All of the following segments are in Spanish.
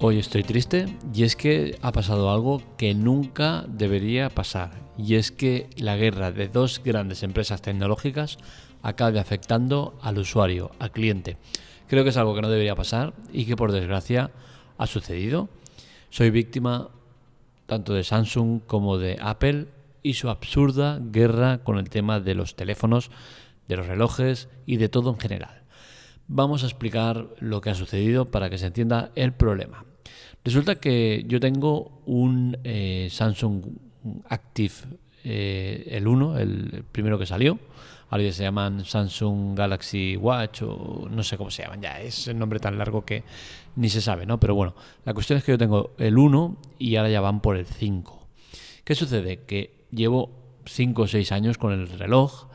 Hoy estoy triste y es que ha pasado algo que nunca debería pasar y es que la guerra de dos grandes empresas tecnológicas acabe afectando al usuario, al cliente. Creo que es algo que no debería pasar y que por desgracia ha sucedido. Soy víctima tanto de Samsung como de Apple y su absurda guerra con el tema de los teléfonos, de los relojes y de todo en general. Vamos a explicar lo que ha sucedido para que se entienda el problema. Resulta que yo tengo un eh, Samsung Active, eh, el 1, el primero que salió. Ahora ya se llaman Samsung Galaxy Watch o no sé cómo se llaman ya. Es el nombre tan largo que ni se sabe, ¿no? Pero bueno, la cuestión es que yo tengo el 1 y ahora ya van por el 5. ¿Qué sucede? Que llevo 5 o 6 años con el reloj.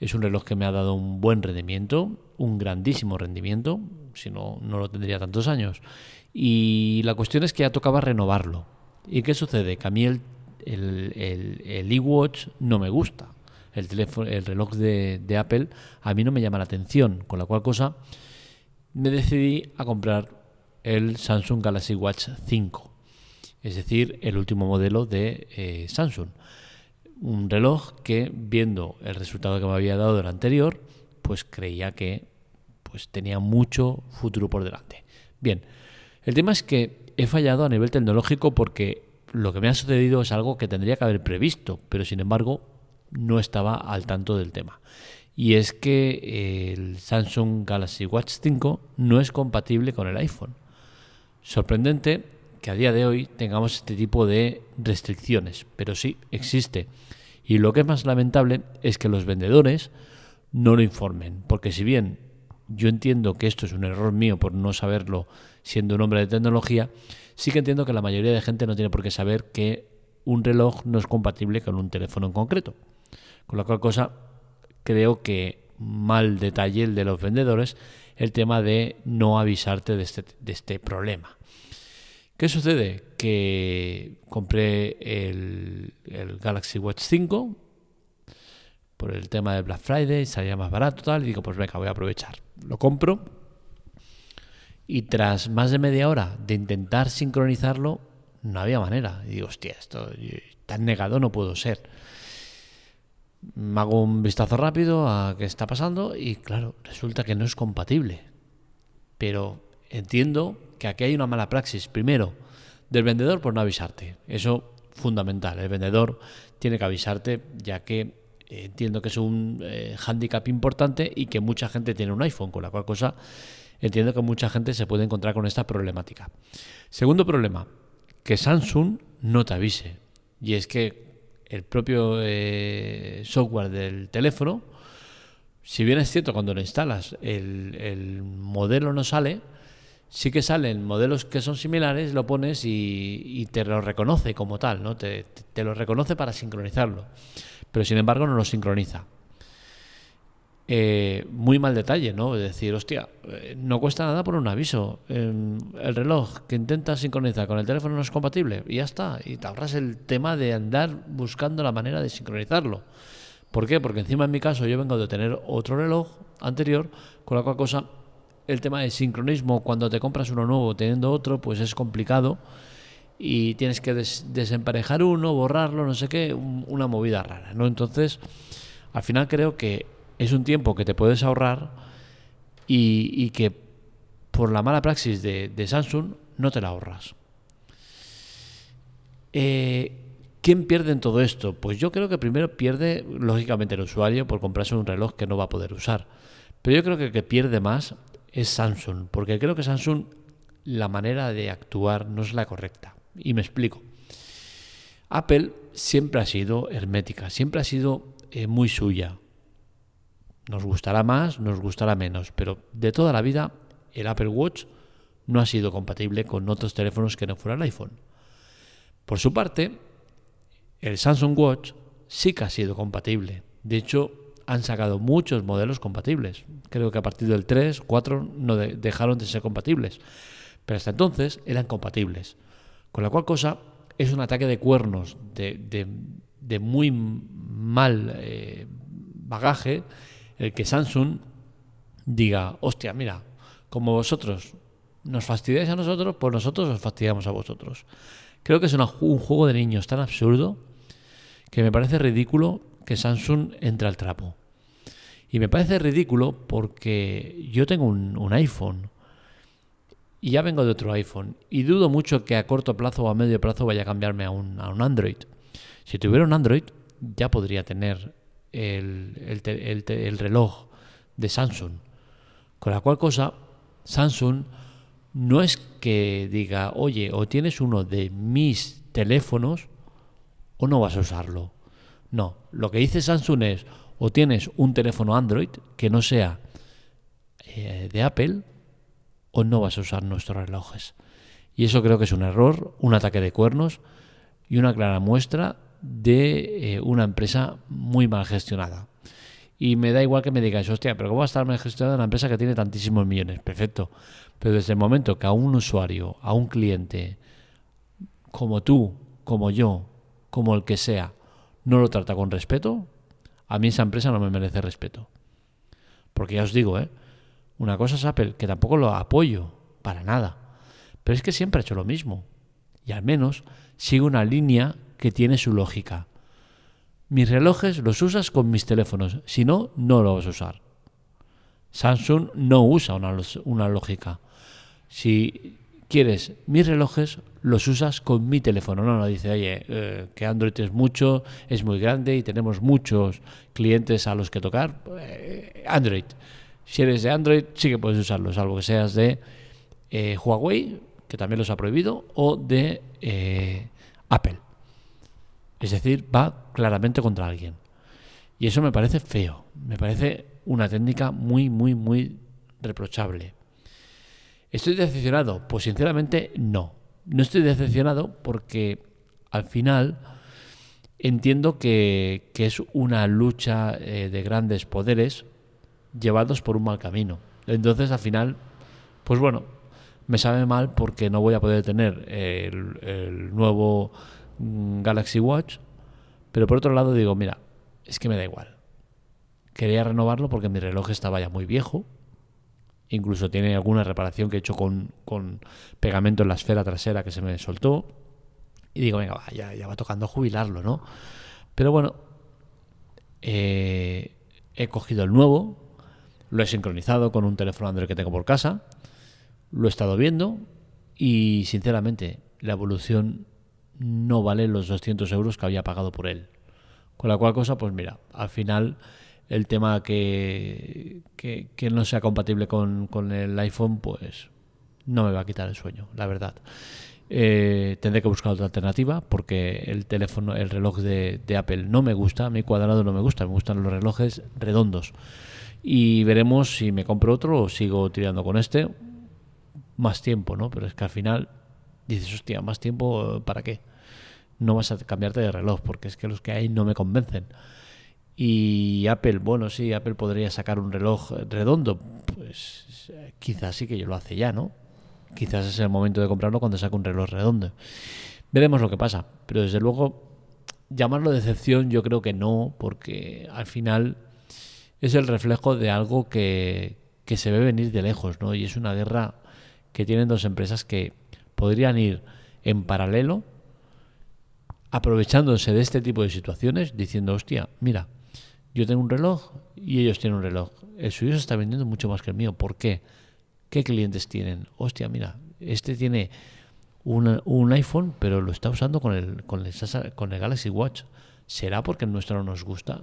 Es un reloj que me ha dado un buen rendimiento, un grandísimo rendimiento, si no, no lo tendría tantos años. Y la cuestión es que ya tocaba renovarlo. ¿Y qué sucede? Que a mí el, el, el, iWatch no me gusta. El, teléfono, el reloj de, de, Apple a mí no me llama la atención, con la cual cosa me decidí a comprar el Samsung Galaxy Watch 5, es decir, el último modelo de eh, Samsung. Un reloj que, viendo el resultado que me había dado del anterior, pues creía que pues, tenía mucho futuro por delante. Bien, el tema es que he fallado a nivel tecnológico porque lo que me ha sucedido es algo que tendría que haber previsto, pero sin embargo no estaba al tanto del tema. Y es que el Samsung Galaxy Watch 5 no es compatible con el iPhone. Sorprendente que a día de hoy tengamos este tipo de restricciones, pero sí existe. Y lo que es más lamentable es que los vendedores no lo informen, porque si bien yo entiendo que esto es un error mío por no saberlo siendo un hombre de tecnología, sí que entiendo que la mayoría de gente no tiene por qué saber que un reloj no es compatible con un teléfono en concreto. Con la cual cosa creo que mal detalle el de los vendedores el tema de no avisarte de este, de este problema. ¿Qué sucede? Que compré el, Galaxy Watch 5 por el tema de Black Friday, salía más barato, tal, y digo, pues venga, voy a aprovechar. Lo compro y tras más de media hora de intentar sincronizarlo, no había manera. Y digo, hostia, esto tan negado no puedo ser. Me hago un vistazo rápido a qué está pasando y claro, resulta que no es compatible. Pero entiendo que aquí hay una mala praxis. Primero, del vendedor por no avisarte. Eso fundamental. El vendedor tiene que avisarte ya que entiendo que es un eh, hándicap importante y que mucha gente tiene un iPhone, con la cual cosa entiendo que mucha gente se puede encontrar con esta problemática. Segundo problema, que Samsung no te avise. Y es que el propio eh, software del teléfono, si bien es cierto cuando lo instalas el, modelo no sale, sí que salen modelos que son similares, lo pones y, te lo reconoce como tal, ¿no? te lo reconoce para sincronizarlo pero sin embargo no lo sincroniza. Eh, muy mal detalle, ¿no? Es decir, hostia, eh, no cuesta nada por un aviso. el reloj que intenta sincronizar con el teléfono no es compatible y ya está. Y te ahorras el tema de andar buscando la manera de sincronizarlo. ¿Por qué? Porque encima en mi caso yo vengo de tener otro reloj anterior, con la cual cosa el tema de sincronismo cuando te compras uno nuevo teniendo otro, pues es complicado y tienes que desemparejar uno, borrarlo, no sé qué, una movida rara, ¿no? Entonces, al final creo que es un tiempo que te puedes ahorrar y, que por la mala praxis de, Samsung no te la ahorras. Eh, ¿Quién pierde en todo esto? Pues yo creo que primero pierde, lógicamente, el usuario por comprarse un reloj que no va a poder usar. Pero yo creo que que pierde más es Samsung, porque creo que Samsung la manera de actuar no es la correcta. Y me explico. Apple siempre ha sido hermética, siempre ha sido eh, muy suya. Nos gustará más, nos gustará menos, pero de toda la vida el Apple Watch no ha sido compatible con otros teléfonos que no fuera el iPhone. Por su parte, el Samsung Watch sí que ha sido compatible. De hecho, han sacado muchos modelos compatibles. Creo que a partir del 3, 4 no dejaron de ser compatibles. Pero hasta entonces eran compatibles. Con la cual cosa es un ataque de cuernos de, muy mal eh, bagaje el que Samsung diga, hostia, mira, como vosotros nos fastidiáis a nosotros, pues nosotros os fastidiamos a vosotros. Creo que es un juego de niños tan absurdo que me parece ridículo que Samsung entre al trapo. Y me parece ridículo porque yo tengo un, iPhone y ya vengo de otro iPhone y dudo mucho que a corto plazo o a medio plazo vaya a cambiarme a un, Android. Si tuviera un Android ya podría tener el, el reloj de Samsung. Con la cual cosa, Samsung no es que diga, oye, o tienes uno de mis teléfonos o no vas a usarlo. No, lo que dice Samsung es, o tienes un teléfono Android que no sea eh, de Apple o no vas a usar nuestros relojes. Y eso creo que es un error, un ataque de cuernos y una clara muestra de eh, una empresa muy mal gestionada. Y me da igual que me digáis, hostia, pero ¿cómo va a estar mal gestionada una empresa que tiene tantísimos millones? Perfecto. Pero desde el momento que a un usuario, a un cliente, como tú, como yo, como el que sea, no lo trata con respeto, a mí esa empresa no me merece respeto. Porque ya os digo, ¿eh? una cosa es Apple, que tampoco lo apoyo, para nada. Pero es que siempre ha hecho lo mismo. Y al menos sigue una línea que tiene su lógica. Mis relojes los usas con mis teléfonos, si no, no los vas a usar. Samsung no usa una, una lógica. Si quieres mis relojes, los usas con mi teléfono. No, no, dice, oye, eh, que Android es mucho, es muy grande y tenemos muchos clientes a los que tocar. Eh, Android. Si eres de Android, sí que puedes usarlo, salvo que seas de eh, Huawei, que también los ha prohibido, o de Apple. Es decir, va claramente contra alguien. Y eso me parece feo, me parece una técnica muy, muy, muy reprochable. ¿Estoy decepcionado? Pues sinceramente no. No estoy decepcionado porque al final entiendo que, es una lucha eh, de grandes poderes llevados por un mal camino. Entonces al final, pues bueno, me sabe mal porque no voy a poder tener el, nuevo mm, Galaxy Watch, pero por otro lado digo, mira, es que me da igual. Quería renovarlo porque mi reloj estaba ya muy viejo, Incluso tiene alguna reparación que he hecho con, pegamento en la esfera trasera que se me soltó. Y digo, venga, ya, va tocando jubilarlo, ¿no? Pero bueno, eh, he cogido el nuevo, lo he sincronizado con un teléfono Android que tengo por casa, lo he estado viendo y sinceramente la evolución no vale los 200 euros que había pagado por él. Con la cual cosa, pues mira, al final el tema que, que, no sea compatible con, el iPhone, pues no me va a quitar el sueño, la verdad. Eh, tendré que buscar otra alternativa porque el teléfono, el reloj de, Apple no me gusta, a mi cuadrado no me gusta, me gustan los relojes redondos. Y veremos si me compro otro o sigo tirando con este. Más tiempo, ¿no? Pero es que al final dices, hostia, más tiempo, ¿para qué? No vas a cambiarte de reloj porque es que los que hay no me convencen. Y Apple, bueno, sí, Apple podría sacar un reloj redondo. Pues quizás sí que yo lo hace ya, ¿no? Quizás es el momento de comprarlo cuando saque un reloj redondo. Veremos lo que pasa. Pero desde luego, llamarlo decepción yo creo que no, porque al final es el reflejo de algo que, que se ve venir de lejos, ¿no? Y es una guerra que tienen dos empresas que podrían ir en paralelo, aprovechándose de este tipo de situaciones, diciendo, hostia, mira, yo tengo un reloj y ellos tienen un reloj. El suyo se está vendiendo mucho más que el mío. ¿Por qué? ¿Qué clientes tienen? Hostia, mira, este tiene un iPhone, pero lo está usando con el, con, el, con el Galaxy Watch. ¿Será porque el nuestro no nos gusta?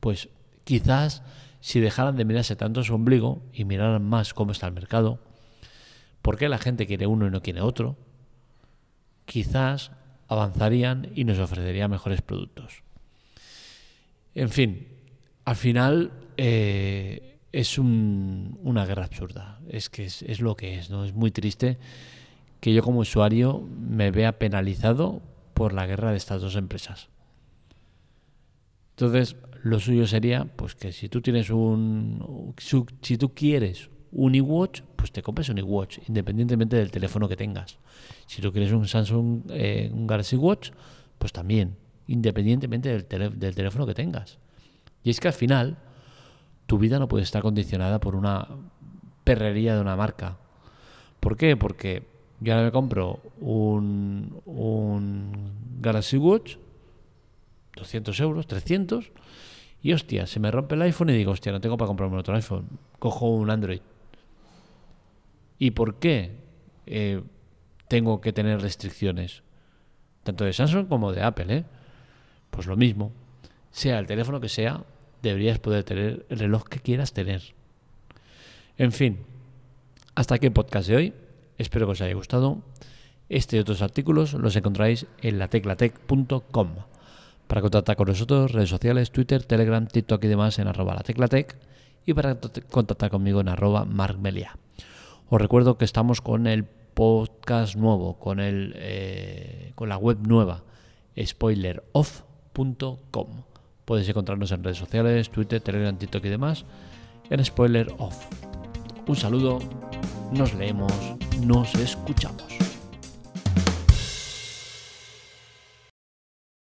Pues quizás si dejaran de mirarse tanto su ombligo y miraran más cómo está el mercado, por qué la gente quiere uno y no quiere otro, quizás avanzarían y nos ofrecerían mejores productos. En fin, al final eh, es una guerra absurda. Es que es, lo que es, ¿no? Es muy triste que yo como usuario me vea penalizado por la guerra de estas dos empresas. Entonces, lo suyo sería, pues que si tú tienes un, si tú quieres un iWatch, pues te compres un iWatch, independientemente del teléfono que tengas. Si tú quieres un Samsung, eh, un Galaxy Watch, pues también independientemente del, del teléfono que tengas. Y es que al final, tu vida no puede estar condicionada por una perrería de una marca. ¿Por qué? Porque yo ahora me compro un, un Galaxy Watch, 200 euros, 300, y hostia, se me rompe el iPhone y digo, hostia, no tengo para comprarme otro iPhone. Cojo un Android. ¿Y por qué eh, tengo que tener restricciones? Tanto de Samsung como de Apple, ¿eh? Pues lo mismo. Sea el teléfono que sea, deberías poder tener el reloj que quieras tener. En fin, hasta aquí el podcast de hoy. Espero que os haya gustado. Este y otros artículos los encontráis en lateclatec.com. Para contactar con nosotros, redes sociales, Twitter, Telegram, TikTok y demás en arroba lateclatec y para contactar conmigo en arroba markmelia. Os recuerdo que estamos con el podcast nuevo, con, el, eh, con la web nueva, spoileroff.com. Podéis encontrarnos en redes sociales, Twitter, Telegram, TikTok y demás en Spoiler Off. Un saludo, nos leemos, nos escuchamos.